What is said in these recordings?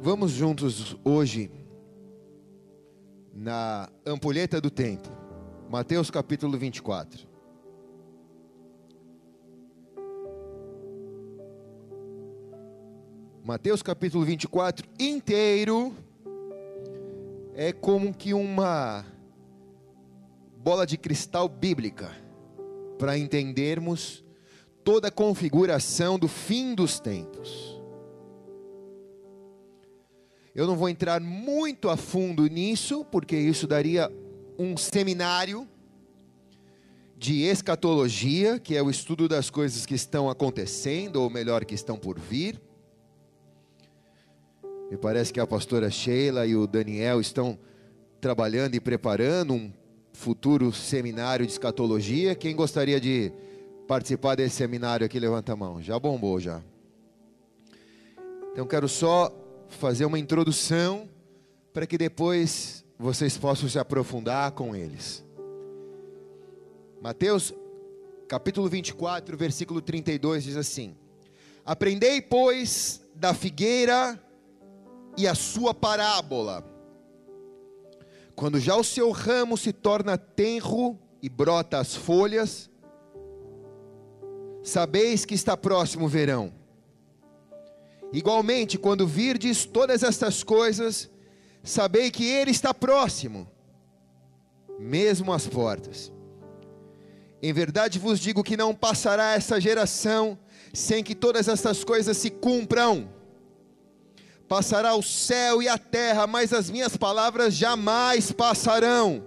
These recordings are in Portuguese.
Vamos juntos hoje na ampulheta do tempo, Mateus capítulo 24. Mateus capítulo 24 inteiro é como que uma bola de cristal bíblica para entendermos toda a configuração do fim dos tempos. Eu não vou entrar muito a fundo nisso, porque isso daria um seminário de escatologia, que é o estudo das coisas que estão acontecendo, ou melhor, que estão por vir. Me parece que a pastora Sheila e o Daniel estão trabalhando e preparando um futuro seminário de escatologia. Quem gostaria de participar desse seminário aqui, levanta a mão. Já bombou já. Então quero só fazer uma introdução para que depois vocês possam se aprofundar com eles. Mateus capítulo 24, versículo 32 diz assim: Aprendei, pois, da figueira e a sua parábola. Quando já o seu ramo se torna tenro e brota as folhas, sabeis que está próximo o verão. Igualmente, quando virdes todas estas coisas, sabei que ele está próximo, mesmo às portas. Em verdade vos digo que não passará essa geração sem que todas estas coisas se cumpram. Passará o céu e a terra, mas as minhas palavras jamais passarão.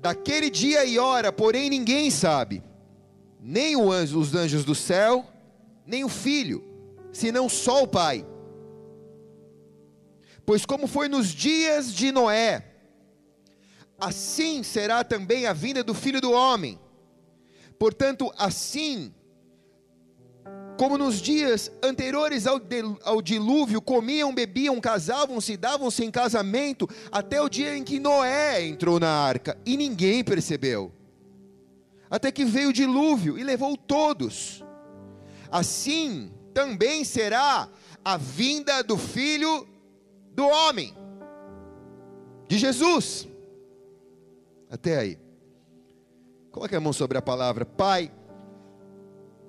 Daquele dia e hora, porém, ninguém sabe, nem os anjos do céu, nem o filho, senão só o Pai. Pois, como foi nos dias de Noé, assim será também a vinda do filho do homem. Portanto, assim como nos dias anteriores ao, ao, dilúvio, comiam, bebiam, casavam-se, davam-se em casamento, até o dia em que Noé entrou na arca, e ninguém percebeu. Até que veio o dilúvio e levou todos. Assim também será a vinda do filho do homem, de Jesus. Até aí. Coloque a mão sobre a palavra, Pai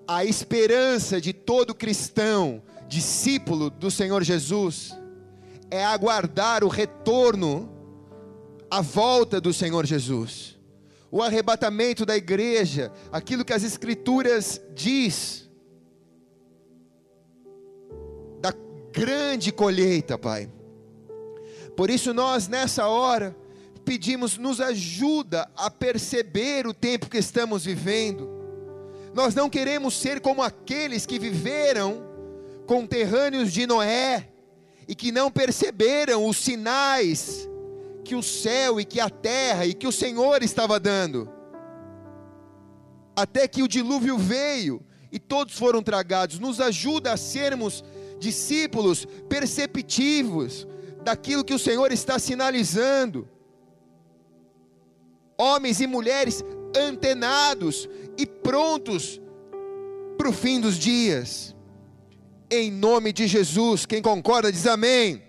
a esperança de todo cristão, discípulo do Senhor Jesus, é aguardar o retorno, a volta do Senhor Jesus, o arrebatamento da igreja, aquilo que as Escrituras diz, grande colheita, Pai. Por isso nós nessa hora pedimos, nos ajuda a perceber o tempo que estamos vivendo nós não queremos ser como aqueles que viveram conterrâneos de Noé e que não perceberam os sinais que o céu e que a terra e que o Senhor estava dando. Até que o dilúvio veio e todos foram tragados. Nos ajuda a sermos discípulos perceptivos daquilo que o Senhor está sinalizando. Homens e mulheres antenados e prontos para o fim dos dias. Em nome de Jesus, quem concorda diz amém.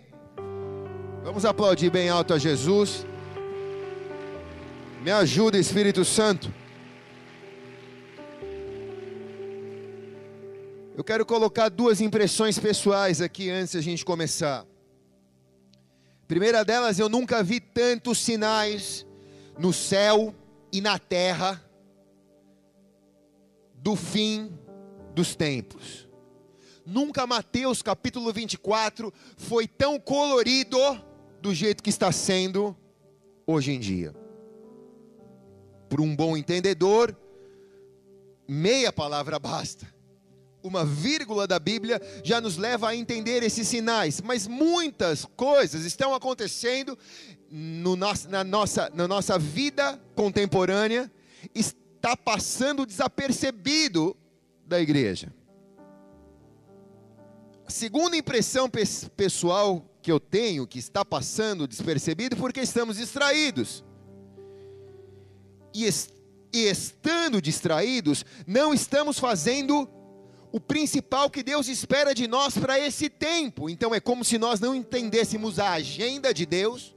Vamos aplaudir bem alto a Jesus. Me ajuda, Espírito Santo. Eu quero colocar duas impressões pessoais aqui antes da gente começar. Primeira delas, eu nunca vi tantos sinais no céu e na terra do fim dos tempos. Nunca Mateus capítulo 24 foi tão colorido do jeito que está sendo hoje em dia. Por um bom entendedor, meia palavra basta. Uma vírgula da Bíblia já nos leva a entender esses sinais, mas muitas coisas estão acontecendo no nosso, na, nossa, na nossa vida contemporânea, está passando desapercebido da igreja. A segunda impressão pessoal que eu tenho, que está passando despercebido, porque estamos distraídos. E, est e estando distraídos, não estamos fazendo o principal que Deus espera de nós para esse tempo. Então é como se nós não entendêssemos a agenda de Deus,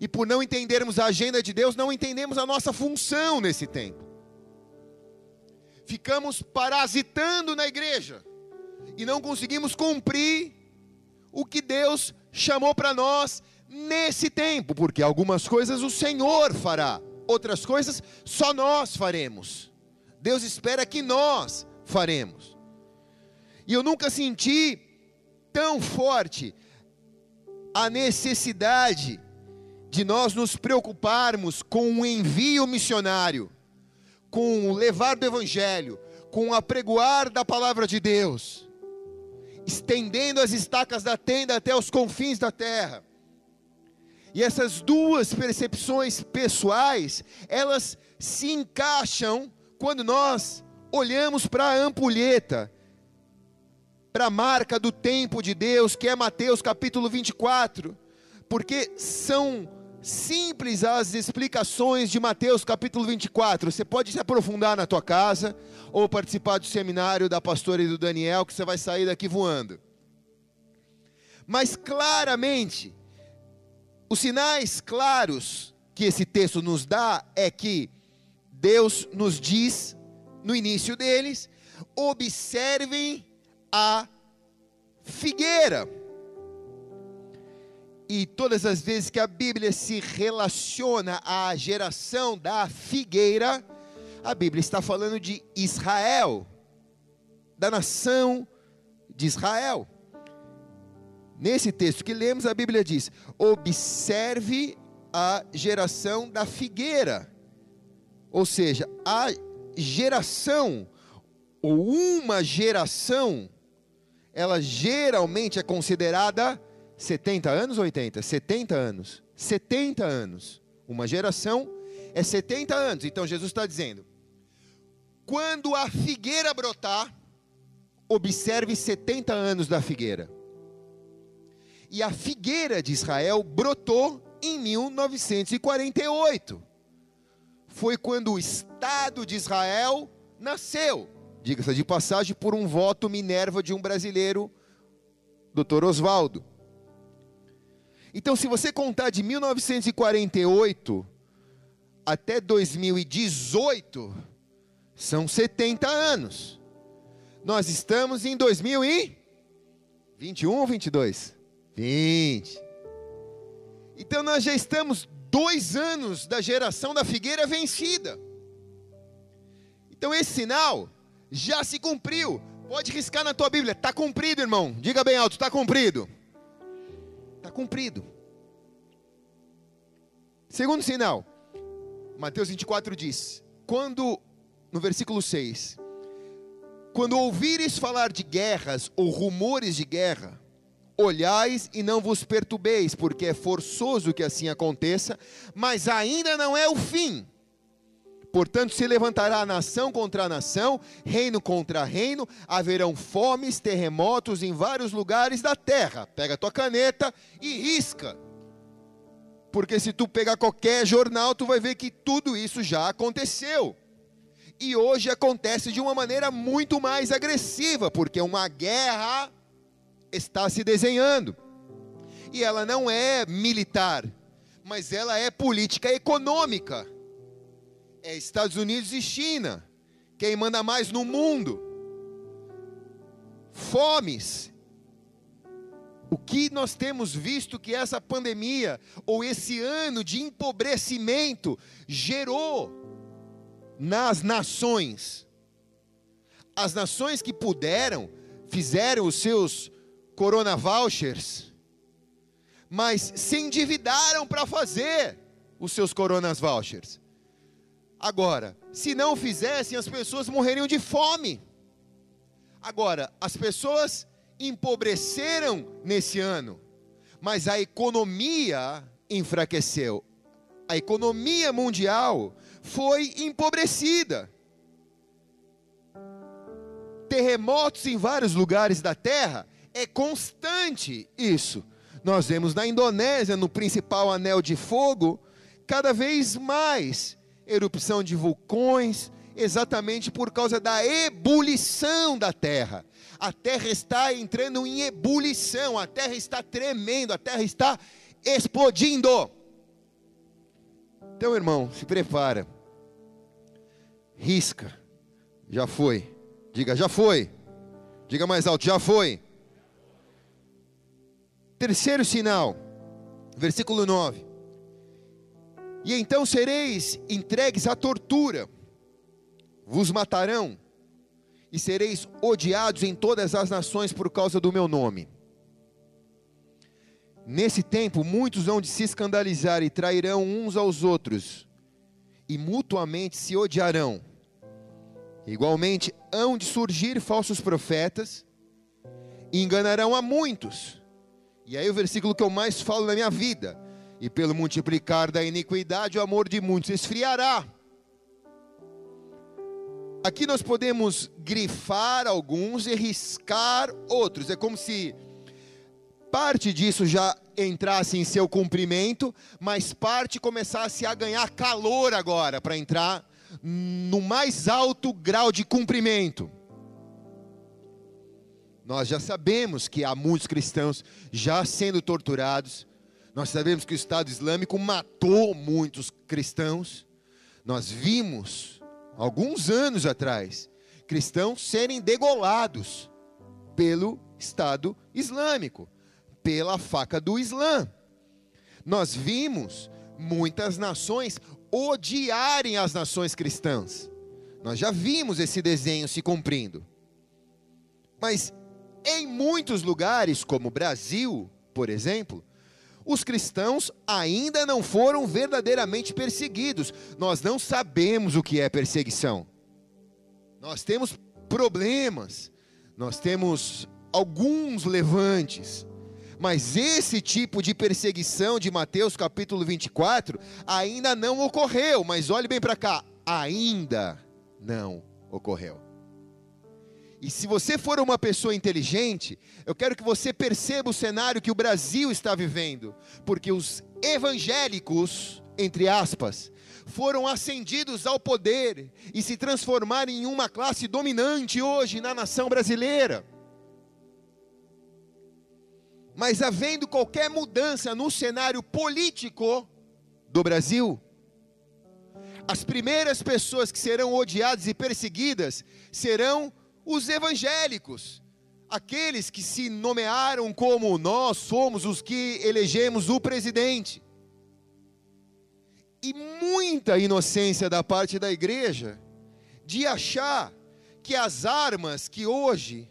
e por não entendermos a agenda de Deus, não entendemos a nossa função nesse tempo. Ficamos parasitando na igreja e não conseguimos cumprir o que Deus chamou para nós nesse tempo, porque algumas coisas o Senhor fará, outras coisas só nós faremos. Deus espera que nós faremos. E eu nunca senti tão forte a necessidade de nós nos preocuparmos com o envio missionário, com o levar do evangelho, com o apregoar da palavra de Deus, estendendo as estacas da tenda até os confins da terra. E essas duas percepções pessoais, elas se encaixam quando nós olhamos para a ampulheta, para a marca do tempo de Deus, que é Mateus capítulo 24, porque são simples as explicações de Mateus capítulo 24. Você pode se aprofundar na tua casa ou participar do seminário da pastora e do Daniel, que você vai sair daqui voando. Mas claramente, os sinais claros que esse texto nos dá é que Deus nos diz no início deles: observem a figueira e todas as vezes que a Bíblia se relaciona à geração da figueira, a Bíblia está falando de Israel, da nação de Israel. Nesse texto que lemos, a Bíblia diz: observe a geração da figueira. Ou seja, a geração, ou uma geração, ela geralmente é considerada 70 anos ou 80? 70 anos. 70 anos. Uma geração é 70 anos. Então Jesus está dizendo: quando a figueira brotar, observe 70 anos da figueira. E a figueira de Israel brotou em 1948. Foi quando o Estado de Israel nasceu. Diga-se de passagem, por um voto Minerva de um brasileiro, Dr. Oswaldo. Então, se você contar de 1948 até 2018, são 70 anos. Nós estamos em 2021 ou 22? 20. Então nós já estamos dois anos da geração da figueira vencida. Então esse sinal já se cumpriu. Pode riscar na tua Bíblia. Está cumprido, irmão. Diga bem alto, está cumprido. Está cumprido. Segundo sinal, Mateus 24 diz: quando, no versículo 6, quando ouvires falar de guerras ou rumores de guerra, olhais e não vos perturbeis, porque é forçoso que assim aconteça, mas ainda não é o fim. Portanto, se levantará nação contra nação, reino contra reino, haverão fomes, terremotos em vários lugares da terra. Pega a tua caneta e risca. Porque se tu pegar qualquer jornal, tu vai ver que tudo isso já aconteceu. E hoje acontece de uma maneira muito mais agressiva, porque uma guerra está se desenhando. E ela não é militar, mas ela é política econômica é Estados Unidos e China. Quem manda mais no mundo? Fomes. O que nós temos visto que essa pandemia, ou esse ano de empobrecimento, gerou nas nações? As nações que puderam, fizeram os seus corona vouchers, mas se endividaram para fazer os seus coronas vouchers. Agora, se não fizessem, as pessoas morreriam de fome. Agora, as pessoas empobreceram nesse ano, mas a economia enfraqueceu. A economia mundial foi empobrecida. Terremotos em vários lugares da terra, é constante isso. Nós vemos na Indonésia, no principal anel de fogo, cada vez mais erupção de vulcões, exatamente por causa da ebulição da terra. A terra está entrando em ebulição, a terra está tremendo, a terra está explodindo. Então, irmão, se prepara. Risca. Já foi. Diga, já foi. Diga mais alto, já foi. Terceiro sinal, versículo 9. E então sereis entregues à tortura, vos matarão, e sereis odiados em todas as nações por causa do meu nome. Nesse tempo, muitos vão de se escandalizar e trairão uns aos outros, e mutuamente se odiarão. Igualmente, hão de surgir falsos profetas, e enganarão a muitos. E aí, o versículo que eu mais falo na minha vida: e pelo multiplicar da iniquidade, o amor de muitos esfriará. Aqui nós podemos grifar alguns e riscar outros. É como se parte disso já entrasse em seu cumprimento, mas parte começasse a ganhar calor agora para entrar no mais alto grau de cumprimento. Nós já sabemos que há muitos cristãos já sendo torturados. Nós sabemos que o Estado Islâmico matou muitos cristãos. Nós vimos, alguns anos atrás, cristãos serem degolados pelo Estado Islâmico pela faca do Islã. Nós vimos muitas nações odiarem as nações cristãs. Nós já vimos esse desenho se cumprindo. Mas em muitos lugares, como o Brasil, por exemplo, os cristãos ainda não foram verdadeiramente perseguidos. Nós não sabemos o que é perseguição. Nós temos problemas, nós temos alguns levantes, mas esse tipo de perseguição de Mateus capítulo 24 ainda não ocorreu. Mas olhe bem para cá, ainda não ocorreu. E se você for uma pessoa inteligente, eu quero que você perceba o cenário que o Brasil está vivendo, porque os evangélicos, entre aspas, foram ascendidos ao poder e se transformaram em uma classe dominante hoje na nação brasileira. Mas havendo qualquer mudança no cenário político do Brasil, as primeiras pessoas que serão odiadas e perseguidas serão os evangélicos, aqueles que se nomearam como nós somos os que elegemos o presidente. E muita inocência da parte da igreja de achar que as armas que hoje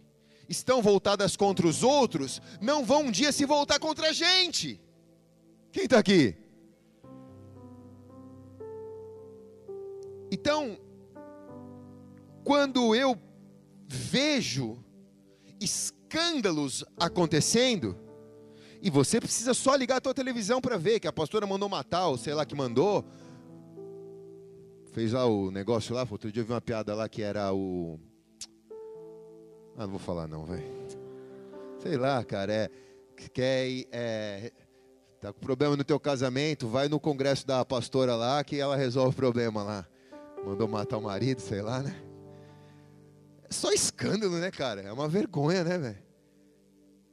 estão voltadas contra os outros, não vão um dia se voltar contra a gente. Quem está aqui? Então, quando eu vejo escândalos acontecendo, e você precisa só ligar a tua televisão para ver que a pastora mandou matar, ou sei lá que mandou, fez lá o negócio lá, outro dia eu vi uma piada lá que era o ah, não vou falar não, vai. Sei lá, cara, é quer é, tá com problema no teu casamento, vai no congresso da pastora lá que ela resolve o problema lá. Mandou matar o marido, sei lá, né? Só escândalo, né, cara? É uma vergonha, né, velho?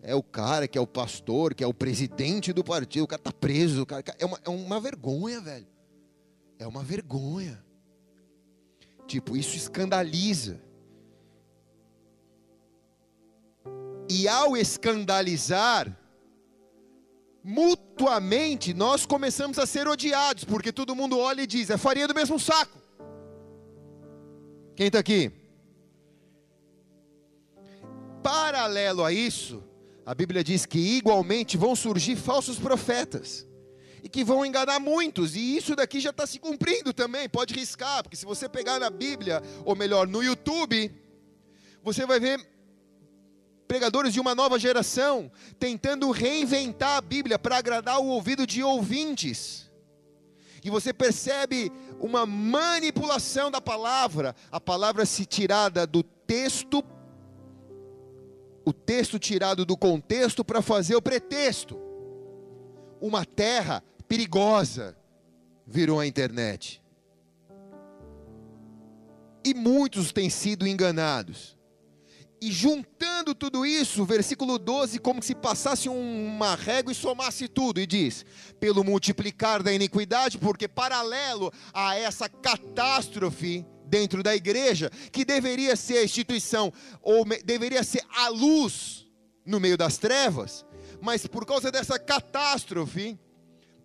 É o cara que é o pastor, que é o presidente do partido, o cara tá preso, o cara, é uma, é uma vergonha, velho. É uma vergonha. Tipo, isso escandaliza. E ao escandalizar, mutuamente nós começamos a ser odiados, porque todo mundo olha e diz: é farinha do mesmo saco. Quem está aqui? Paralelo a isso, a Bíblia diz que igualmente vão surgir falsos profetas e que vão enganar muitos, e isso daqui já está se cumprindo também. Pode riscar, porque se você pegar na Bíblia, ou melhor, no YouTube, você vai ver pregadores de uma nova geração, tentando reinventar a Bíblia para agradar o ouvido de ouvintes. E você percebe uma manipulação da palavra, a palavra se tirada do texto, o texto tirado do contexto para fazer o pretexto. Uma terra perigosa virou a internet. e muitos têm sido enganados. E juntando tudo isso, versículo 12, como se passasse uma régua e somasse tudo, e diz: pelo multiplicar da iniquidade, porque paralelo a essa catástrofe dentro da igreja, que deveria ser a instituição, ou deveria ser a luz no meio das trevas, mas por causa dessa catástrofe,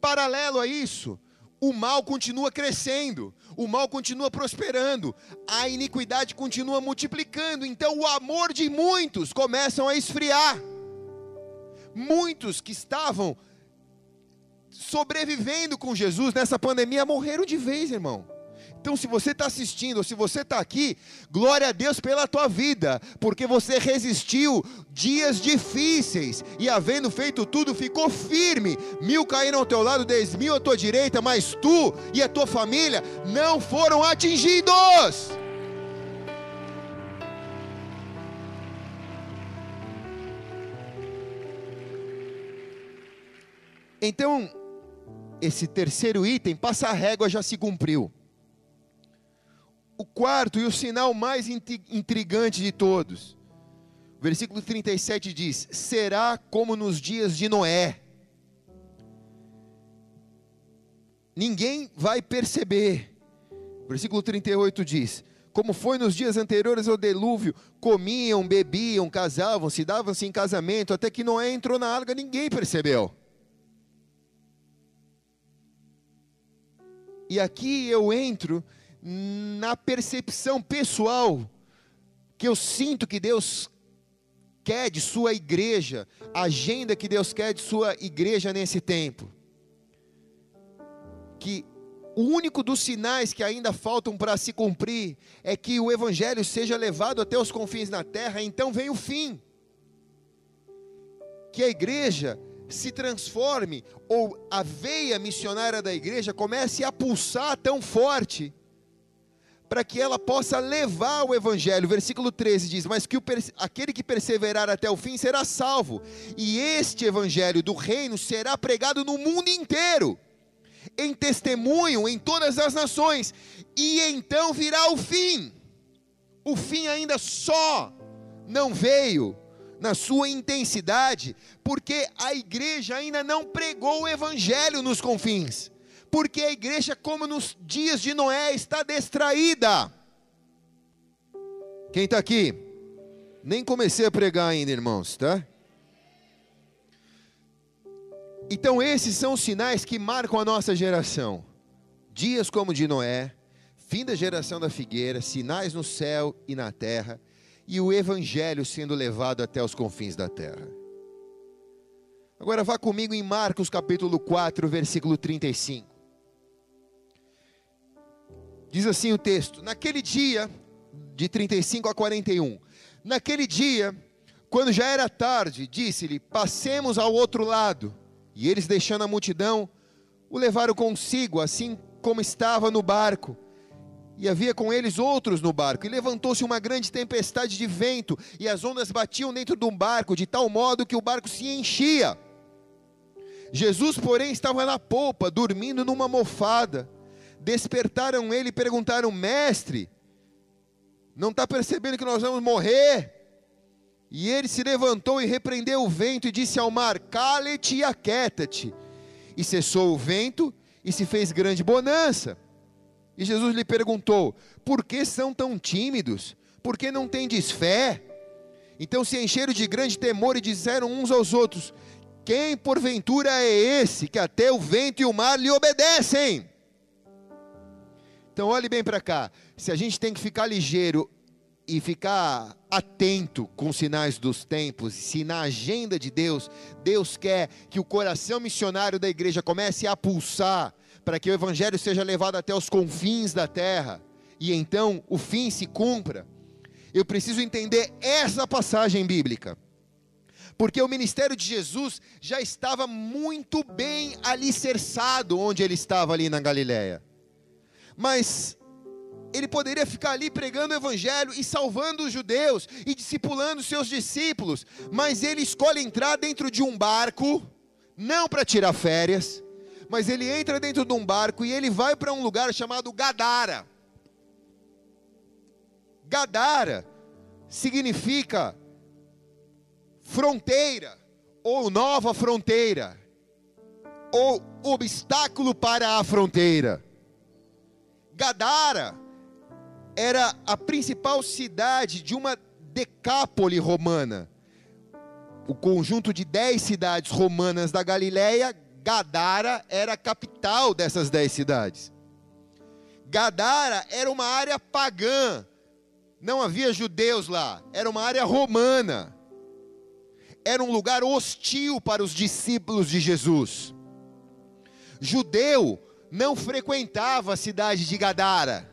paralelo a isso, o mal continua crescendo, o mal continua prosperando, a iniquidade continua multiplicando, então o amor de muitos começam a esfriar. Muitos que estavam sobrevivendo com Jesus nessa pandemia morreram de vez, irmão. Então, se você está assistindo, ou se você está aqui, glória a Deus pela tua vida, porque você resistiu dias difíceis e, havendo feito tudo, ficou firme. Mil caíram ao teu lado, dez mil à tua direita, mas tu e a tua família não foram atingidos. Então, esse terceiro item, passa a régua, já se cumpriu o quarto e o sinal mais intrigante de todos. Versículo 37 diz: Será como nos dias de Noé. Ninguém vai perceber. Versículo 38 diz: Como foi nos dias anteriores ao dilúvio, comiam, bebiam, casavam, se davam-se em casamento, até que Noé entrou na arca, ninguém percebeu. E aqui eu entro na percepção pessoal que eu sinto que Deus quer de sua igreja, a agenda que Deus quer de sua igreja nesse tempo. Que o único dos sinais que ainda faltam para se cumprir é que o evangelho seja levado até os confins da terra, então vem o fim. Que a igreja se transforme, ou a veia missionária da igreja comece a pulsar tão forte para que ela possa levar o evangelho. Versículo 13 diz: Mas que o, aquele que perseverar até o fim será salvo, e este evangelho do reino será pregado no mundo inteiro, em testemunho em todas as nações, e então virá o fim. O fim ainda só não veio na sua intensidade, porque a igreja ainda não pregou o evangelho nos confins porque a igreja, como nos dias de Noé, está distraída. Quem está aqui? Nem comecei a pregar ainda, irmãos, tá? Então, esses são os sinais que marcam a nossa geração. Dias como de Noé, fim da geração da figueira, sinais no céu e na terra, e o evangelho sendo levado até os confins da terra. Agora vá comigo em Marcos capítulo 4, versículo 35. Diz assim o texto: Naquele dia, de 35 a 41, naquele dia, quando já era tarde, disse-lhe: Passemos ao outro lado. E eles, deixando a multidão, o levaram consigo, assim como estava no barco. E havia com eles outros no barco. E levantou-se uma grande tempestade de vento, e as ondas batiam dentro do barco, de tal modo que o barco se enchia. Jesus, porém, estava na polpa, dormindo numa mofada despertaram ele e perguntaram: Mestre, não está percebendo que nós vamos morrer? E ele se levantou e repreendeu o vento e disse ao mar: Cale-te e aquieta-te. E cessou o vento e se fez grande bonança. E Jesus lhe perguntou: Por que são tão tímidos? Por que não tendes fé? Então se encheram de grande temor e disseram uns aos outros: Quem porventura é esse que até o vento e o mar lhe obedecem? Então olhe bem para cá. Se a gente tem que ficar ligeiro e ficar atento com os sinais dos tempos, se na agenda de Deus, Deus quer que o coração missionário da igreja comece a pulsar para que o evangelho seja levado até os confins da terra e então o fim se cumpra. Eu preciso entender essa passagem bíblica. Porque o ministério de Jesus já estava muito bem alicerçado onde ele estava ali na Galileia mas ele poderia ficar ali pregando o evangelho e salvando os judeus e discipulando seus discípulos, mas ele escolhe entrar dentro de um barco, não para tirar férias, mas ele entra dentro de um barco e ele vai para um lugar chamado Gadara. Gadara significa fronteira ou nova fronteira ou obstáculo para a fronteira. Gadara era a principal cidade de uma decápole romana. O conjunto de dez cidades romanas da Galileia, Gadara era a capital dessas dez cidades. Gadara era uma área pagã, não havia judeus lá, era uma área romana. Era um lugar hostil para os discípulos de Jesus judeu não frequentava a cidade de Gadara.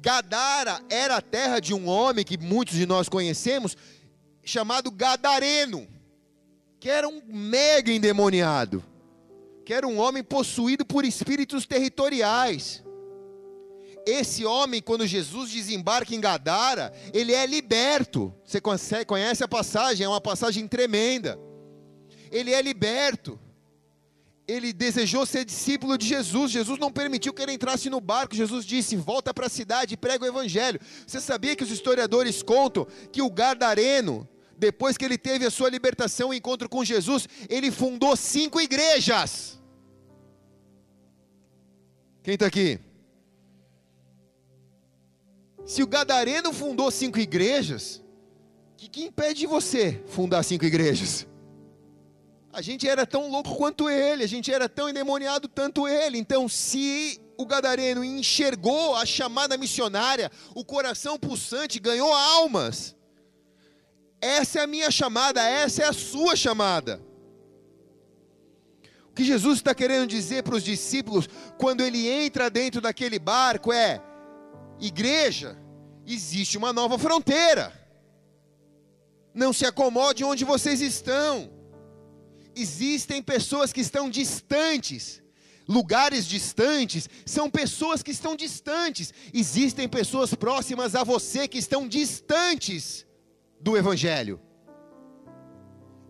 Gadara era a terra de um homem que muitos de nós conhecemos, chamado Gadareno, que era um mega endemoniado, que era um homem possuído por espíritos territoriais. Esse homem, quando Jesus desembarca em Gadara, ele é liberto. Você conhece a passagem, é uma passagem tremenda. Ele é liberto ele desejou ser discípulo de Jesus. Jesus não permitiu que ele entrasse no barco. Jesus disse: Volta para a cidade e prega o evangelho. Você sabia que os historiadores contam que o Gadareno, depois que ele teve a sua libertação e encontro com Jesus, ele fundou cinco igrejas. Quem está aqui? Se o Gadareno fundou cinco igrejas, o que, que impede você fundar cinco igrejas? A gente era tão louco quanto ele, a gente era tão endemoniado tanto ele. Então, se o gadareno enxergou a chamada missionária, o coração pulsante ganhou almas. Essa é a minha chamada, essa é a sua chamada. O que Jesus está querendo dizer para os discípulos quando ele entra dentro daquele barco é: igreja, existe uma nova fronteira. Não se acomode onde vocês estão existem pessoas que estão distantes. Lugares distantes são pessoas que estão distantes. Existem pessoas próximas a você que estão distantes do Evangelho.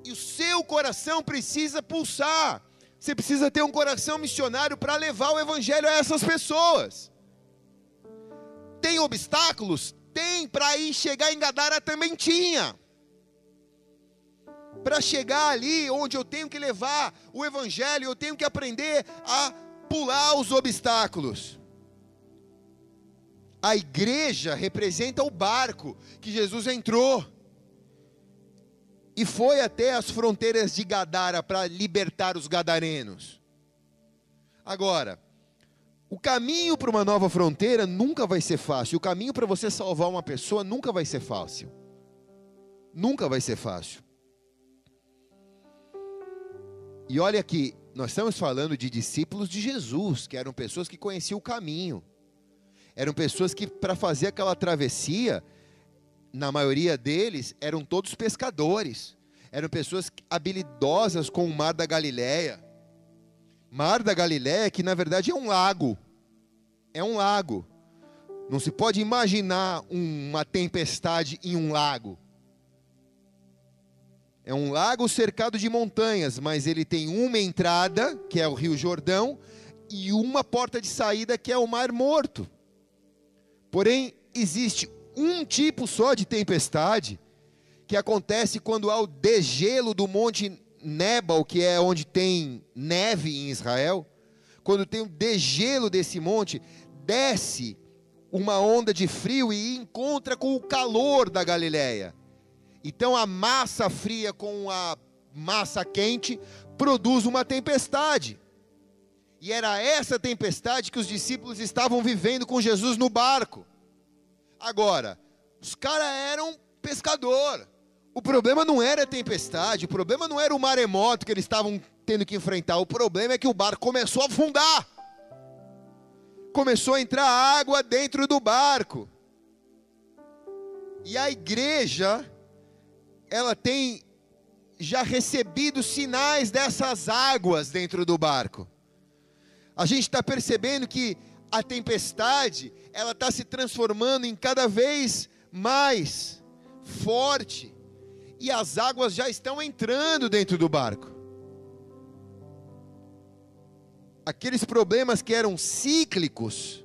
E o seu coração precisa pulsar. Você precisa ter um coração missionário para levar o Evangelho a essas pessoas. Tem obstáculos? Tem, para ir chegar em Gadara também tinha para chegar ali onde eu tenho que levar o Evangelho, eu tenho que aprender a pular os obstáculos. A igreja representa o barco que Jesus entrou e foi até as fronteiras de Gadara para libertar os gadarenos. Agora, o caminho para uma nova fronteira nunca vai ser fácil. O caminho para você salvar uma pessoa nunca vai ser fácil. Nunca vai ser fácil. E olha aqui, nós estamos falando de discípulos de Jesus, que eram pessoas que conheciam o caminho. Eram pessoas que, para fazer aquela travessia, na maioria deles, eram todos pescadores. Eram pessoas habilidosas com o mar da Galileia. Mar da Galileia, que na verdade é um lago. É um lago. Não se pode imaginar uma tempestade em um lago. É um lago cercado de montanhas, mas ele tem uma entrada, que é o Rio Jordão, e uma porta de saída, que é o Mar Morto. Porém, existe um tipo só de tempestade, que acontece quando há o degelo do Monte Nebal, que é onde tem neve em Israel. Quando tem o degelo desse monte, desce uma onda de frio e encontra com o calor da Galileia. Então a massa fria com a massa quente produz uma tempestade. E era essa tempestade que os discípulos estavam vivendo com Jesus no barco. Agora, os caras eram pescador. O problema não era a tempestade, o problema não era o maremoto que eles estavam tendo que enfrentar. O problema é que o barco começou a afundar. Começou a entrar água dentro do barco. E a igreja ela tem já recebido sinais dessas águas dentro do barco. A gente está percebendo que a tempestade ela está se transformando em cada vez mais forte e as águas já estão entrando dentro do barco. Aqueles problemas que eram cíclicos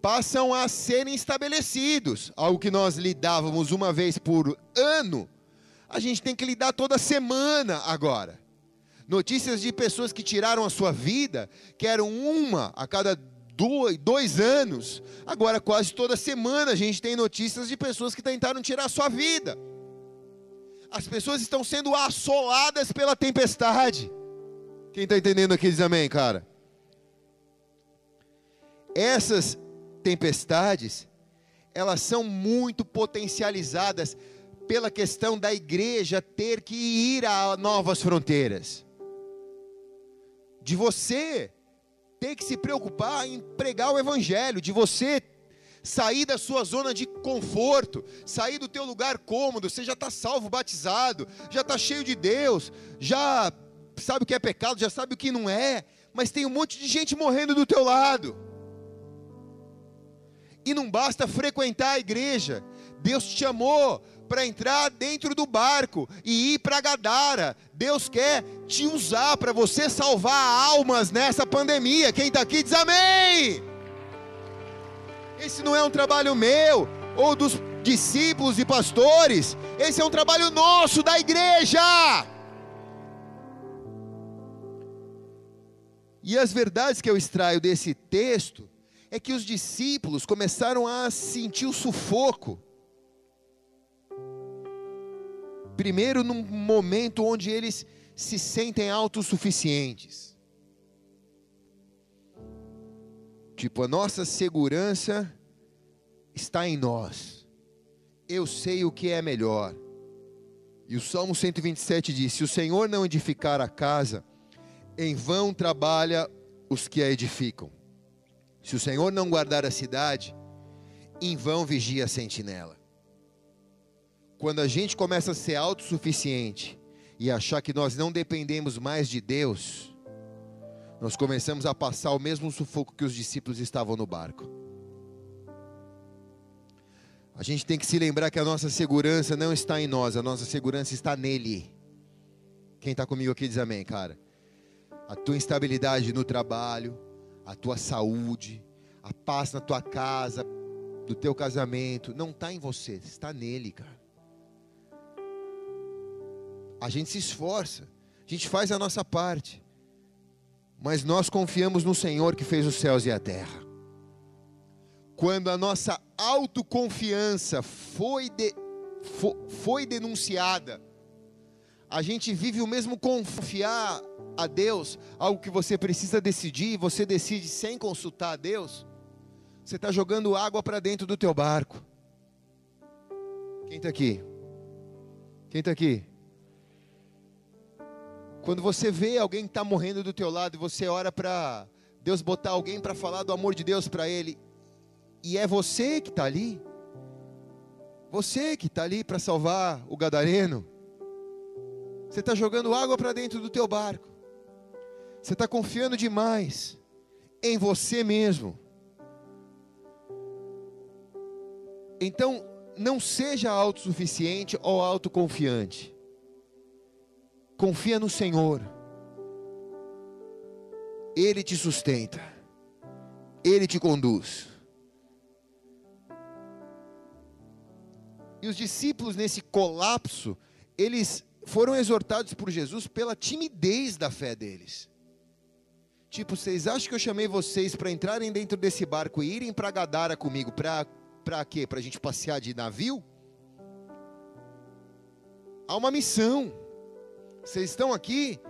passam a serem estabelecidos. Algo que nós lidávamos uma vez por ano, a gente tem que lidar toda semana agora. Notícias de pessoas que tiraram a sua vida, que eram uma a cada dois, dois anos, agora quase toda semana a gente tem notícias de pessoas que tentaram tirar a sua vida. As pessoas estão sendo assoladas pela tempestade. Quem está entendendo aqui diz amém, cara. Essas tempestades, elas são muito potencializadas pela questão da igreja ter que ir a novas fronteiras. De você ter que se preocupar em pregar o evangelho, de você sair da sua zona de conforto, sair do teu lugar cômodo, você já está salvo, batizado, já está cheio de Deus, já sabe o que é pecado, já sabe o que não é, mas tem um monte de gente morrendo do teu lado. E não basta frequentar a igreja. Deus te chamou para entrar dentro do barco e ir para Gadara. Deus quer te usar para você salvar almas nessa pandemia. Quem está aqui diz amém. Esse não é um trabalho meu ou dos discípulos e pastores. Esse é um trabalho nosso da igreja. E as verdades que eu extraio desse texto é que os discípulos começaram a sentir o sufoco. Primeiro, num momento onde eles se sentem autossuficientes. Tipo, a nossa segurança está em nós. Eu sei o que é melhor. E o Salmo 127 diz: Se o Senhor não edificar a casa, em vão trabalha os que a edificam. Se o Senhor não guardar a cidade, em vão vigia a sentinela. Quando a gente começa a ser autossuficiente e achar que nós não dependemos mais de Deus, nós começamos a passar o mesmo sufoco que os discípulos estavam no barco. A gente tem que se lembrar que a nossa segurança não está em nós, a nossa segurança está nele. Quem está comigo aqui diz amém, cara. A tua instabilidade no trabalho, a tua saúde, a paz na tua casa, do teu casamento, não está em você, está nele, cara. A gente se esforça, a gente faz a nossa parte, mas nós confiamos no Senhor que fez os céus e a terra. Quando a nossa autoconfiança foi, de, foi, foi denunciada, a gente vive o mesmo confiar a Deus, algo que você precisa decidir, você decide sem consultar a Deus, você está jogando água para dentro do teu barco. Quem está aqui? Quem está aqui? Quando você vê alguém que está morrendo do teu lado e você ora para Deus botar alguém para falar do amor de Deus para ele, e é você que está ali, você que está ali para salvar o gadareno, você está jogando água para dentro do teu barco. Você está confiando demais em você mesmo. Então, não seja autossuficiente ou autoconfiante. Confia no Senhor. Ele te sustenta. Ele te conduz. E os discípulos nesse colapso, eles foram exortados por Jesus pela timidez da fé deles. Tipo, vocês acham que eu chamei vocês para entrarem dentro desse barco e irem para Gadara comigo? Para quê? Para a gente passear de navio? Há uma missão. Vocês estão aqui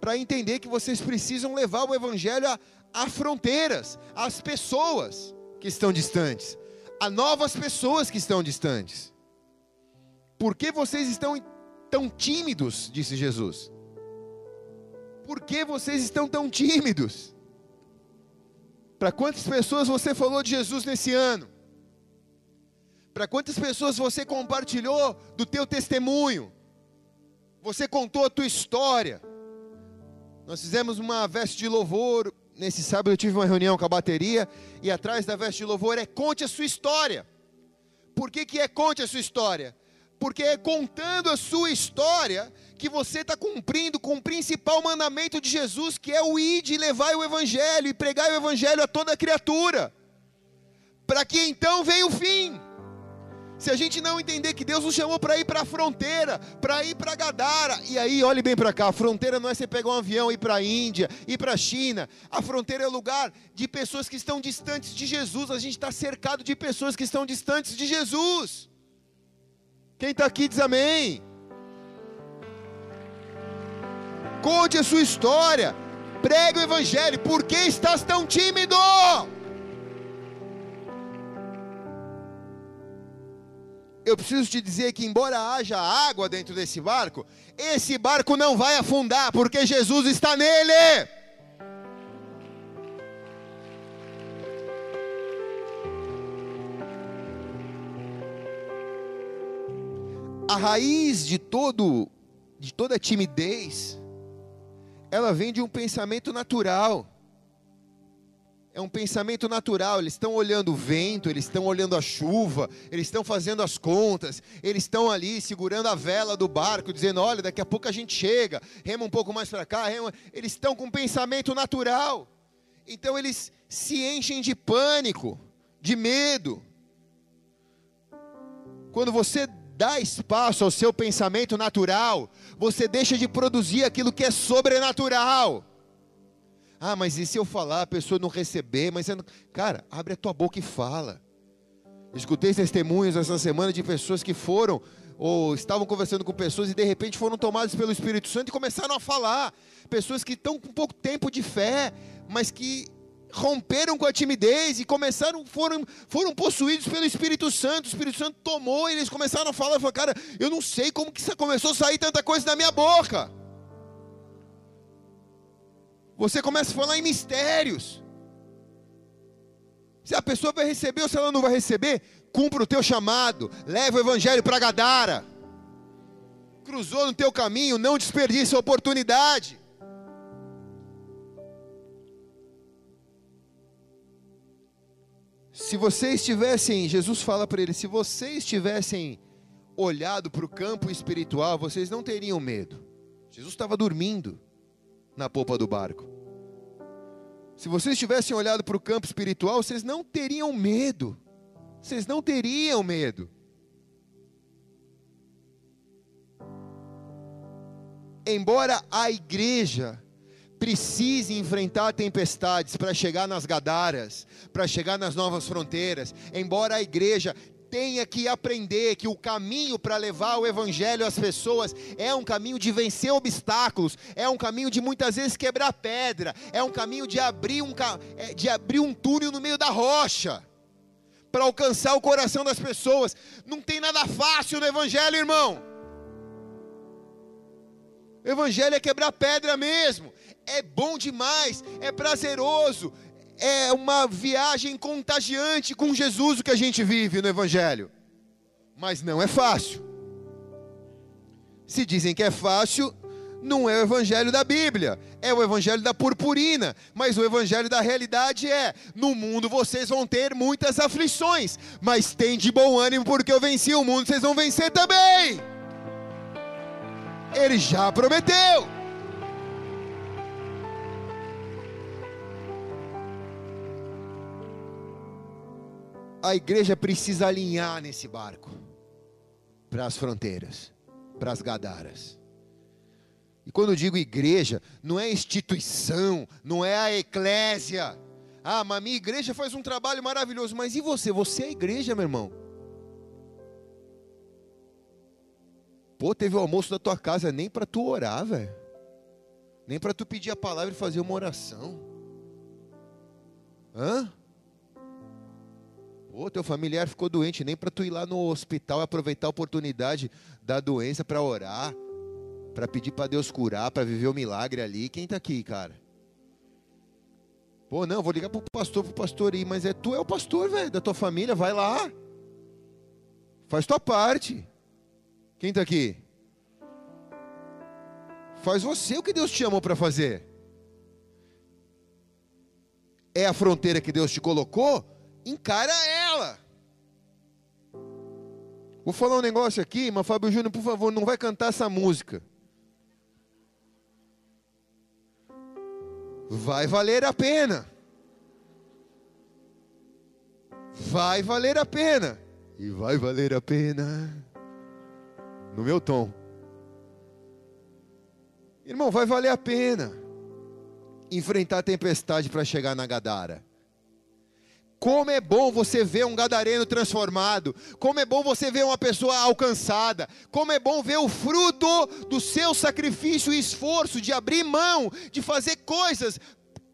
para entender que vocês precisam levar o evangelho a, a fronteiras, às pessoas que estão distantes, a novas pessoas que estão distantes. Por que vocês estão tão tímidos? Disse Jesus. Por que vocês estão tão tímidos? Para quantas pessoas você falou de Jesus nesse ano? Para quantas pessoas você compartilhou do teu testemunho? Você contou a tua história. Nós fizemos uma veste de louvor. Nesse sábado eu tive uma reunião com a bateria. E atrás da veste de louvor é conte a sua história. Por que, que é conte a sua história? porque é contando a sua história que você está cumprindo com o principal mandamento de Jesus, que é o ir de levar o Evangelho e pregar o Evangelho a toda criatura. para que então venha o fim. Se a gente não entender que Deus nos chamou para ir para a fronteira, para ir para Gadara, e aí olhe bem para cá, a fronteira não é você pegar um avião e ir para a Índia, ir para a China, a fronteira é lugar de pessoas que estão distantes de Jesus, a gente está cercado de pessoas que estão distantes de Jesus. Quem está aqui diz amém. Conte a sua história, pregue o Evangelho, por que estás tão tímido? Eu preciso te dizer que, embora haja água dentro desse barco, esse barco não vai afundar, porque Jesus está nele. A raiz de todo de toda timidez, ela vem de um pensamento natural é um pensamento natural. Eles estão olhando o vento, eles estão olhando a chuva, eles estão fazendo as contas, eles estão ali segurando a vela do barco, dizendo: olha, daqui a pouco a gente chega, rema um pouco mais para cá. Rema. Eles estão com um pensamento natural. Então eles se enchem de pânico, de medo. Quando você dá espaço ao seu pensamento natural, você deixa de produzir aquilo que é sobrenatural. Ah, mas e se eu falar, a pessoa não receber? Mas, não... cara, abre a tua boca e fala. Escutei testemunhos essa semana de pessoas que foram ou estavam conversando com pessoas e de repente foram tomadas pelo Espírito Santo e começaram a falar. Pessoas que estão com pouco tempo de fé, mas que romperam com a timidez e começaram, foram, foram possuídos pelo Espírito Santo. O Espírito Santo tomou e eles começaram a falar, falaram, cara, eu não sei como que começou a sair tanta coisa da minha boca. Você começa a falar em mistérios. Se a pessoa vai receber ou se ela não vai receber, cumpra o teu chamado, leva o evangelho para Gadara. Cruzou no teu caminho, não desperdice a oportunidade. Se vocês tivessem, Jesus fala para eles, se vocês tivessem olhado para o campo espiritual, vocês não teriam medo. Jesus estava dormindo na popa do barco. Se vocês tivessem olhado para o campo espiritual, vocês não teriam medo. Vocês não teriam medo. Embora a igreja precise enfrentar tempestades para chegar nas Gadaras, para chegar nas novas fronteiras, embora a igreja tenha que aprender que o caminho para levar o evangelho às pessoas é um caminho de vencer obstáculos, é um caminho de muitas vezes quebrar pedra, é um caminho de abrir um, é, de abrir um túnel no meio da rocha para alcançar o coração das pessoas. Não tem nada fácil no evangelho, irmão. O evangelho é quebrar pedra mesmo. É bom demais, é prazeroso, é uma viagem contagiante com Jesus o que a gente vive no Evangelho. Mas não é fácil. Se dizem que é fácil, não é o Evangelho da Bíblia, é o Evangelho da purpurina. Mas o Evangelho da realidade é: no mundo vocês vão ter muitas aflições, mas tem de bom ânimo, porque eu venci o mundo, vocês vão vencer também. Ele já prometeu. A igreja precisa alinhar nesse barco para as fronteiras, para as gadaras. E quando eu digo igreja, não é instituição, não é a eclésia. Ah, mas minha igreja faz um trabalho maravilhoso, mas e você? Você é a igreja, meu irmão. Pô, teve o almoço da tua casa nem para tu orar, velho. Nem para tu pedir a palavra e fazer uma oração. Hã? Ô, teu familiar ficou doente, nem para tu ir lá no hospital e aproveitar a oportunidade da doença para orar, para pedir para Deus curar, para viver o milagre ali. Quem está aqui, cara? Pô, não, vou ligar pro pastor, pro pastor ir, mas é tu é o pastor, velho, da tua família, vai lá. Faz tua parte. Quem está aqui? Faz você o que Deus te chamou para fazer. É a fronteira que Deus te colocou? encara ela. Vou falar um negócio aqui, mas Fábio Júnior, por favor, não vai cantar essa música. Vai valer a pena. vai valer a pena. E vai valer a pena. No meu tom. Irmão, vai valer a pena enfrentar a tempestade para chegar na Gadara. Como é bom você ver um gadareno transformado. Como é bom você ver uma pessoa alcançada. Como é bom ver o fruto do seu sacrifício e esforço de abrir mão, de fazer coisas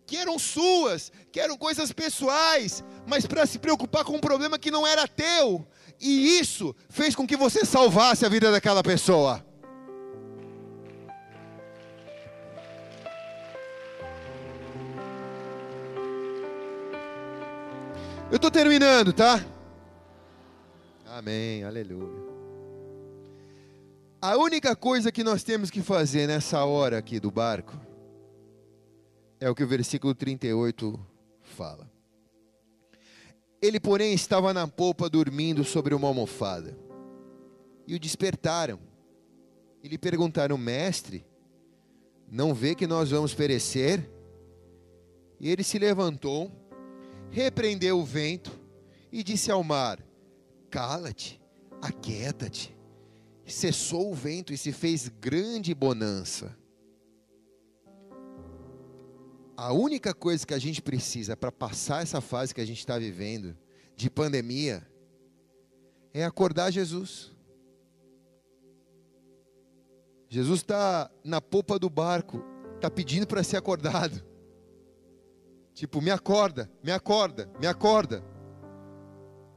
que eram suas, que eram coisas pessoais, mas para se preocupar com um problema que não era teu. E isso fez com que você salvasse a vida daquela pessoa. Eu estou terminando, tá? Amém, aleluia. A única coisa que nós temos que fazer nessa hora aqui do barco é o que o versículo 38 fala. Ele, porém, estava na polpa dormindo sobre uma almofada. E o despertaram. E lhe perguntaram: Mestre, não vê que nós vamos perecer? E ele se levantou repreendeu o vento e disse ao mar: Cala-te, aquieta-te. Cessou o vento e se fez grande bonança. A única coisa que a gente precisa para passar essa fase que a gente está vivendo, de pandemia, é acordar Jesus. Jesus está na popa do barco, está pedindo para ser acordado. Tipo, me acorda, me acorda, me acorda.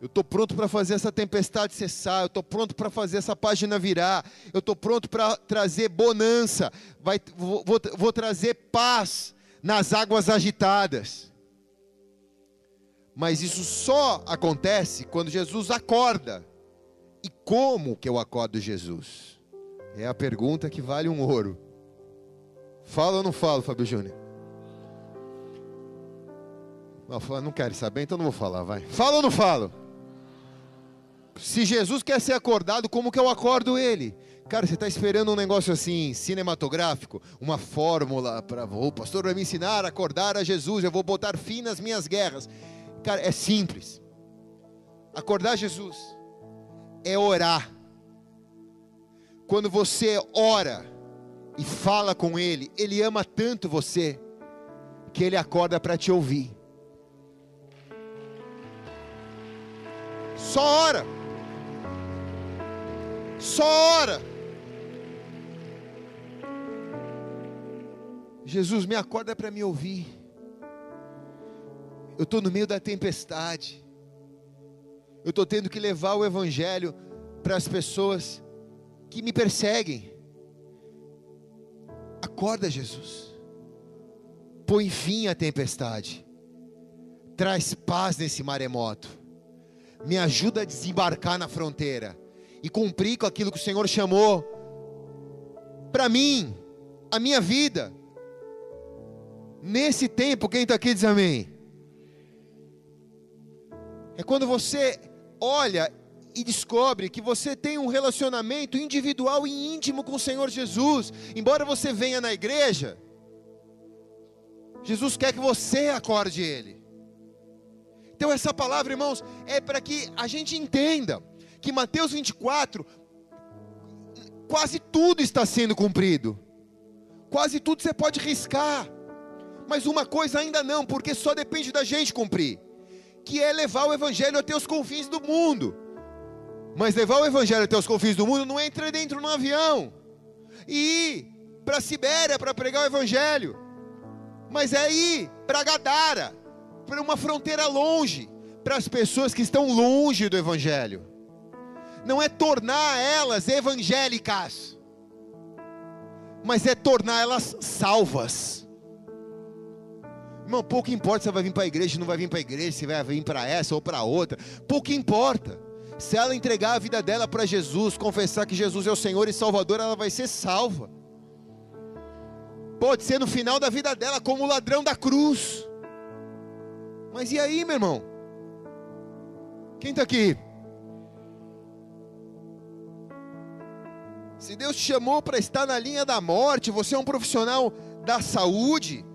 Eu estou pronto para fazer essa tempestade cessar. Eu estou pronto para fazer essa página virar. Eu estou pronto para trazer bonança. Vai, vou, vou, vou trazer paz nas águas agitadas. Mas isso só acontece quando Jesus acorda. E como que eu acordo Jesus? É a pergunta que vale um ouro. Fala ou não falo, Fábio Júnior? Não, não quero saber, então não vou falar, vai. Fala ou não falo? Se Jesus quer ser acordado, como que eu acordo ele? Cara, você está esperando um negócio assim, cinematográfico, uma fórmula para. O pastor vai me ensinar a acordar a Jesus, eu vou botar fim nas minhas guerras. Cara, é simples. Acordar Jesus é orar. Quando você ora e fala com Ele, Ele ama tanto você, que Ele acorda para te ouvir. Só ora. Só ora. Jesus, me acorda para me ouvir. Eu estou no meio da tempestade. Eu estou tendo que levar o Evangelho para as pessoas que me perseguem. Acorda, Jesus. Põe fim à tempestade. Traz paz nesse maremoto me ajuda a desembarcar na fronteira e cumprir com aquilo que o Senhor chamou para mim, a minha vida. Nesse tempo, quem está aqui diz amém. É quando você olha e descobre que você tem um relacionamento individual e íntimo com o Senhor Jesus, embora você venha na igreja, Jesus quer que você acorde Ele. Então, essa palavra, irmãos, é para que a gente entenda que Mateus 24, quase tudo está sendo cumprido, quase tudo você pode riscar, mas uma coisa ainda não, porque só depende da gente cumprir, que é levar o Evangelho até os confins do mundo. Mas levar o Evangelho até os confins do mundo não é entrar dentro de um avião. E ir para a Sibéria para pregar o Evangelho, mas é ir para Gadara para uma fronteira longe, para as pessoas que estão longe do Evangelho. Não é tornar elas evangélicas, mas é tornar elas salvas. Irmão, pouco importa se vai vir para a igreja, não vai vir para a igreja, se vai vir para essa ou para outra, pouco importa. Se ela entregar a vida dela para Jesus, confessar que Jesus é o Senhor e Salvador, ela vai ser salva. Pode ser no final da vida dela, como o ladrão da cruz. Mas e aí, meu irmão? Quem está aqui? Se Deus te chamou para estar na linha da morte, você é um profissional da saúde,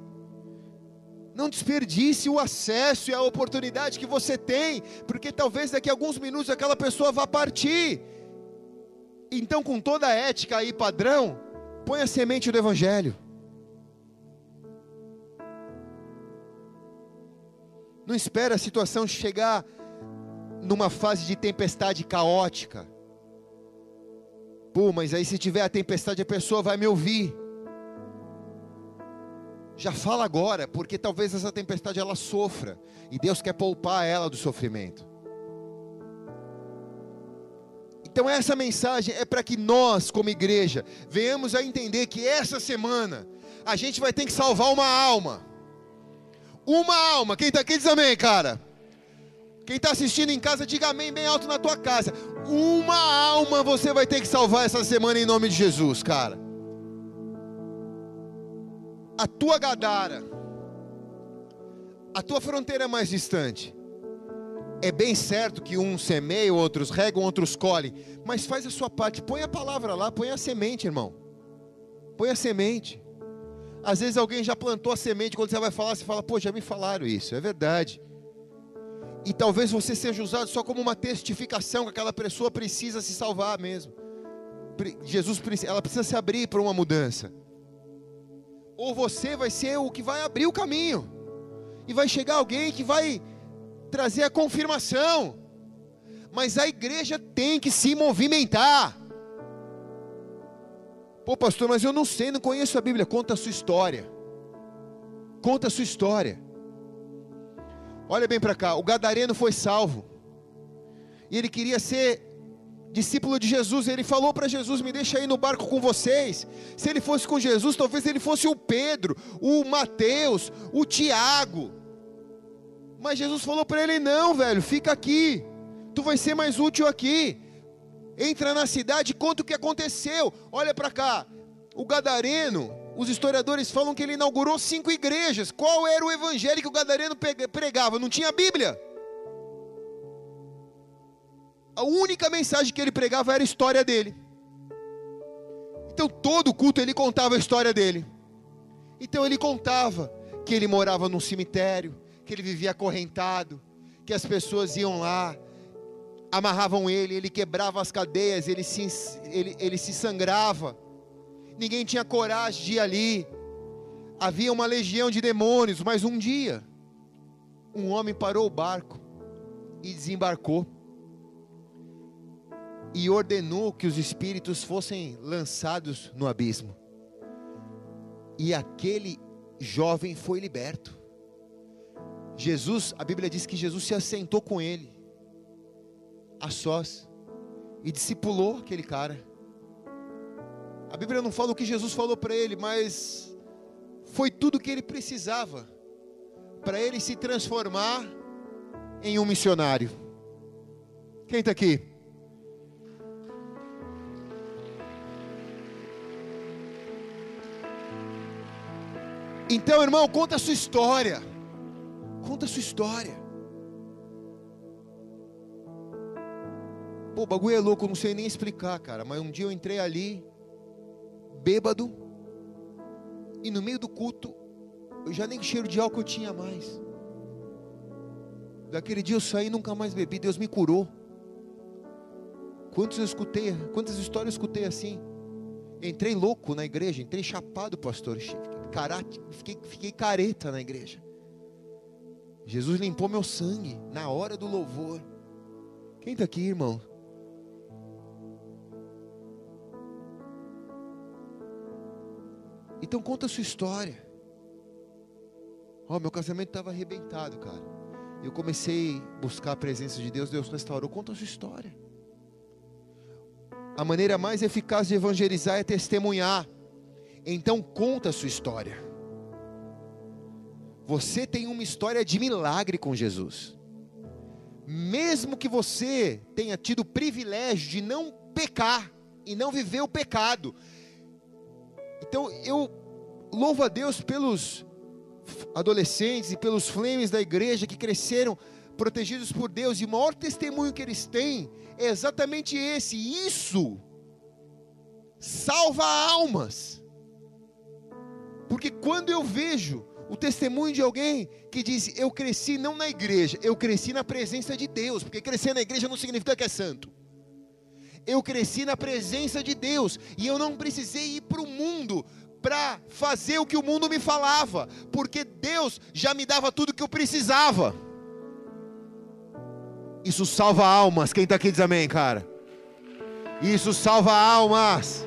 Não desperdice o acesso e a oportunidade que você tem, porque talvez daqui a alguns minutos aquela pessoa vá partir. Então, com toda a ética e padrão, põe a semente do Evangelho. Não espera a situação chegar numa fase de tempestade caótica. Pô, mas aí se tiver a tempestade, a pessoa vai me ouvir. Já fala agora, porque talvez essa tempestade ela sofra e Deus quer poupar ela do sofrimento. Então essa mensagem é para que nós, como igreja, venhamos a entender que essa semana a gente vai ter que salvar uma alma. Uma alma. Quem está aqui diz amém, cara. Quem está assistindo em casa, diga amém bem alto na tua casa. Uma alma você vai ter que salvar essa semana em nome de Jesus, cara. A tua Gadara, a tua fronteira mais distante. É bem certo que uns semeiam, outros regam, outros colhem, mas faz a sua parte. Põe a palavra lá, põe a semente, irmão. Põe a semente. Às vezes alguém já plantou a semente, quando você vai falar, você fala, pô, já me falaram isso, é verdade. E talvez você seja usado só como uma testificação que aquela pessoa precisa se salvar mesmo. Jesus ela precisa se abrir para uma mudança. Ou você vai ser o que vai abrir o caminho. E vai chegar alguém que vai trazer a confirmação. Mas a igreja tem que se movimentar. Pô, pastor, mas eu não sei, não conheço a Bíblia. Conta a sua história. Conta a sua história. Olha bem para cá, o gadareno foi salvo. E ele queria ser discípulo de Jesus, ele falou para Jesus: "Me deixa aí no barco com vocês". Se ele fosse com Jesus, talvez ele fosse o Pedro, o Mateus, o Tiago. Mas Jesus falou para ele: "Não, velho, fica aqui. Tu vai ser mais útil aqui. Entra na cidade e conta o que aconteceu. Olha para cá. O gadareno, os historiadores falam que ele inaugurou cinco igrejas. Qual era o evangelho que o gadareno pregava? Não tinha Bíblia. A única mensagem que ele pregava era a história dele. Então todo culto ele contava a história dele. Então ele contava que ele morava num cemitério, que ele vivia acorrentado, que as pessoas iam lá, amarravam ele, ele quebrava as cadeias, ele se, ele, ele se sangrava ninguém tinha coragem de ir ali. Havia uma legião de demônios, mas um dia, um homem parou o barco e desembarcou e ordenou que os espíritos fossem lançados no abismo. E aquele jovem foi liberto. Jesus, a Bíblia diz que Jesus se assentou com ele, a sós, e discipulou aquele cara. A Bíblia não fala o que Jesus falou para ele, mas foi tudo o que ele precisava para ele se transformar em um missionário. Quem está aqui? Então, irmão, conta a sua história. Conta a sua história. Pô, o bagulho é louco, eu não sei nem explicar, cara. Mas um dia eu entrei ali, bêbado, e no meio do culto, eu já nem cheiro de álcool eu tinha mais. Daquele dia eu saí nunca mais bebi, Deus me curou. Quantos eu escutei, quantas histórias eu escutei assim? Entrei louco na igreja, entrei chapado, pastor. Fiquei, fiquei careta na igreja. Jesus limpou meu sangue na hora do louvor. Quem está aqui, irmão? Então conta a sua história. Ó, oh, meu casamento estava arrebentado, cara. Eu comecei a buscar a presença de Deus, Deus restaurou. Conta a sua história. A maneira mais eficaz de evangelizar é testemunhar. Então conta a sua história. Você tem uma história de milagre com Jesus. Mesmo que você tenha tido o privilégio de não pecar e não viver o pecado, então eu louvo a Deus pelos adolescentes e pelos flames da igreja que cresceram protegidos por Deus, e o maior testemunho que eles têm é exatamente esse. Isso salva almas. Porque quando eu vejo o testemunho de alguém que diz: Eu cresci não na igreja, eu cresci na presença de Deus, porque crescer na igreja não significa que é santo. Eu cresci na presença de Deus e eu não precisei ir para o mundo para fazer o que o mundo me falava, porque Deus já me dava tudo que eu precisava. Isso salva almas. Quem está aqui diz amém, cara. Isso salva almas.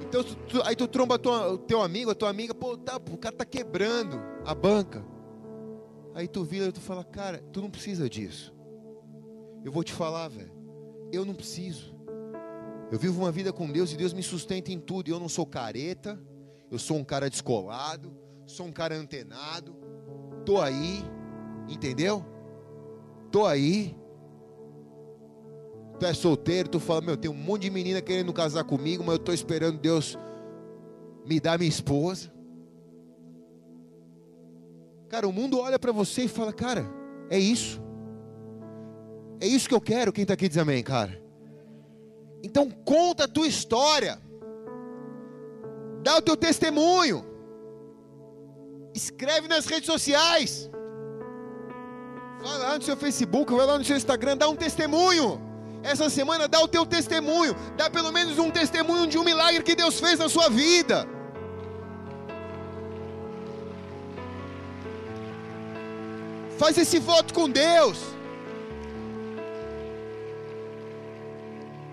Então, tu, aí tu tromba o teu amigo, a tua amiga, pô, tá, o cara tá quebrando a banca. Aí tu vira e tu fala, cara, tu não precisa disso. Eu vou te falar, velho. Eu não preciso. Eu vivo uma vida com Deus e Deus me sustenta em tudo. Eu não sou careta. Eu sou um cara descolado. Sou um cara antenado. Tô aí. Entendeu? Tô aí tu é solteiro, tu fala, meu, tem um monte de menina querendo casar comigo, mas eu estou esperando Deus me dar minha esposa. Cara, o mundo olha para você e fala, cara, é isso. É isso que eu quero. Quem está aqui diz amém, cara. Então conta a tua história. Dá o teu testemunho. Escreve nas redes sociais. Vai lá no seu Facebook, vai lá no seu Instagram, dá um testemunho. Essa semana dá o teu testemunho, dá pelo menos um testemunho de um milagre que Deus fez na sua vida. Faz esse voto com Deus.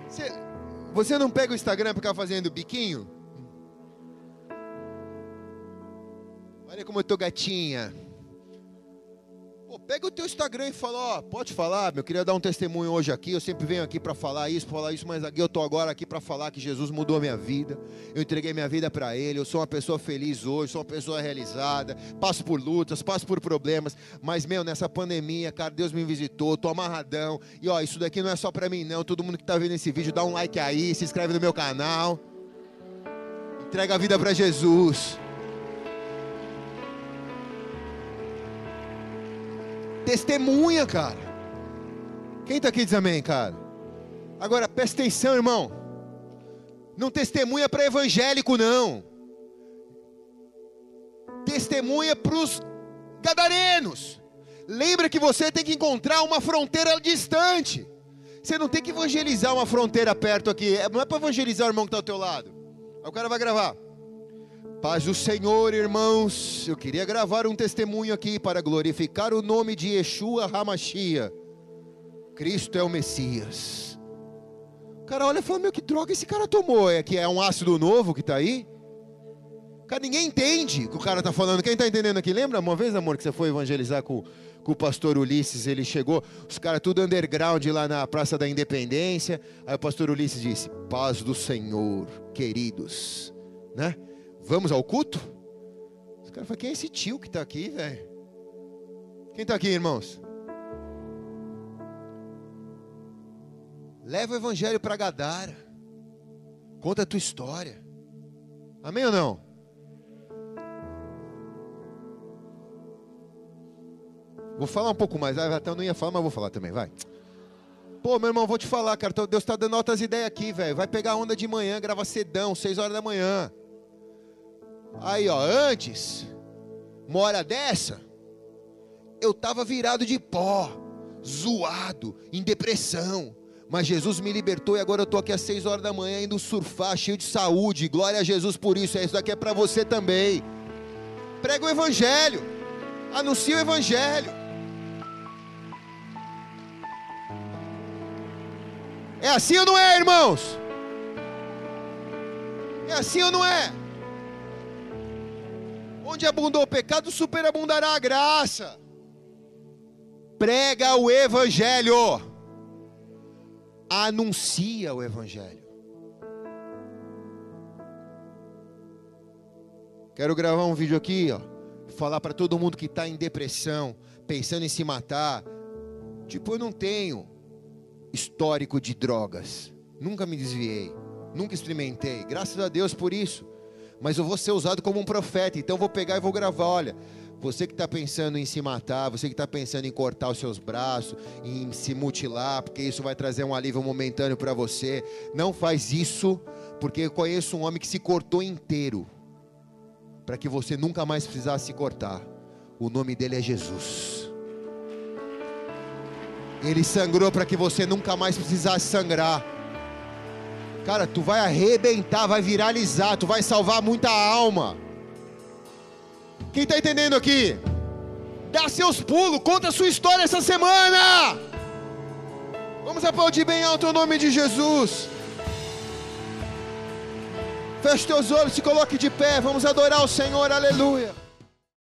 Você, você não pega o Instagram para ficar fazendo biquinho? Olha como eu tô gatinha. Pega o teu Instagram e fala, ó, pode falar, eu queria dar um testemunho hoje aqui, eu sempre venho aqui para falar isso, falar isso, mas aqui eu tô agora aqui para falar que Jesus mudou a minha vida. Eu entreguei minha vida para ele, eu sou uma pessoa feliz hoje, sou uma pessoa realizada, passo por lutas, passo por problemas, mas meu, nessa pandemia, cara, Deus me visitou, tô amarradão. E ó, isso daqui não é só para mim não, todo mundo que tá vendo esse vídeo, dá um like aí, se inscreve no meu canal. Entrega a vida para Jesus. Testemunha, cara. Quem está aqui diz amém, cara? Agora, presta atenção, irmão. Não testemunha para evangélico, não. Testemunha para os gadarenos. Lembra que você tem que encontrar uma fronteira distante. Você não tem que evangelizar uma fronteira perto aqui. É, não é para evangelizar o irmão que está ao teu lado. Aí o cara vai gravar. Paz do Senhor, irmãos. Eu queria gravar um testemunho aqui para glorificar o nome de Yeshua Hamashia. Cristo é o Messias. O cara olha e fala: Meu, que droga esse cara tomou? É que é um ácido novo que está aí? Cara, ninguém entende o que o cara está falando. Quem está entendendo aqui? Lembra uma vez, amor, que você foi evangelizar com, com o pastor Ulisses? Ele chegou, os caras tudo underground lá na Praça da Independência. Aí o pastor Ulisses disse: Paz do Senhor, queridos. Né? Vamos ao culto? Os caras falam, quem é esse tio que está aqui, velho? Quem está aqui, irmãos? Leva o evangelho para Gadara. Conta a tua história. Amém ou não? Vou falar um pouco mais. Ah, até eu não ia falar, mas vou falar também, vai. Pô, meu irmão, vou te falar, cara. Deus está dando outras ideias aqui, velho. Vai pegar onda de manhã, grava cedão, 6 horas da manhã. Aí, ó, antes, uma hora dessa, eu estava virado de pó, zoado, em depressão. Mas Jesus me libertou e agora eu estou aqui às seis horas da manhã indo surfar, cheio de saúde. Glória a Jesus por isso. Isso daqui é para você também. Prega o Evangelho. Anuncia o Evangelho. É assim ou não é, irmãos? É assim ou não é? Onde abundou o pecado, superabundará a graça. Prega o Evangelho. Anuncia o Evangelho. Quero gravar um vídeo aqui, ó. Falar para todo mundo que está em depressão, pensando em se matar. Tipo, eu não tenho histórico de drogas. Nunca me desviei. Nunca experimentei. Graças a Deus por isso mas eu vou ser usado como um profeta, então eu vou pegar e vou gravar, olha, Você que está pensando em se matar, você que está pensando em cortar os seus braços, em se mutilar, porque isso vai trazer um alívio momentâneo para você, não faz isso, porque eu conheço um homem que se cortou inteiro, para que você nunca mais precisasse se cortar. O nome dele é Jesus. Ele sangrou para que você nunca mais precisasse sangrar. Cara, tu vai arrebentar, vai viralizar, tu vai salvar muita alma. Quem está entendendo aqui? Dá seus pulos, conta a sua história essa semana. Vamos aplaudir bem alto o nome de Jesus. Feche teus olhos, se coloque de pé, vamos adorar o Senhor, aleluia.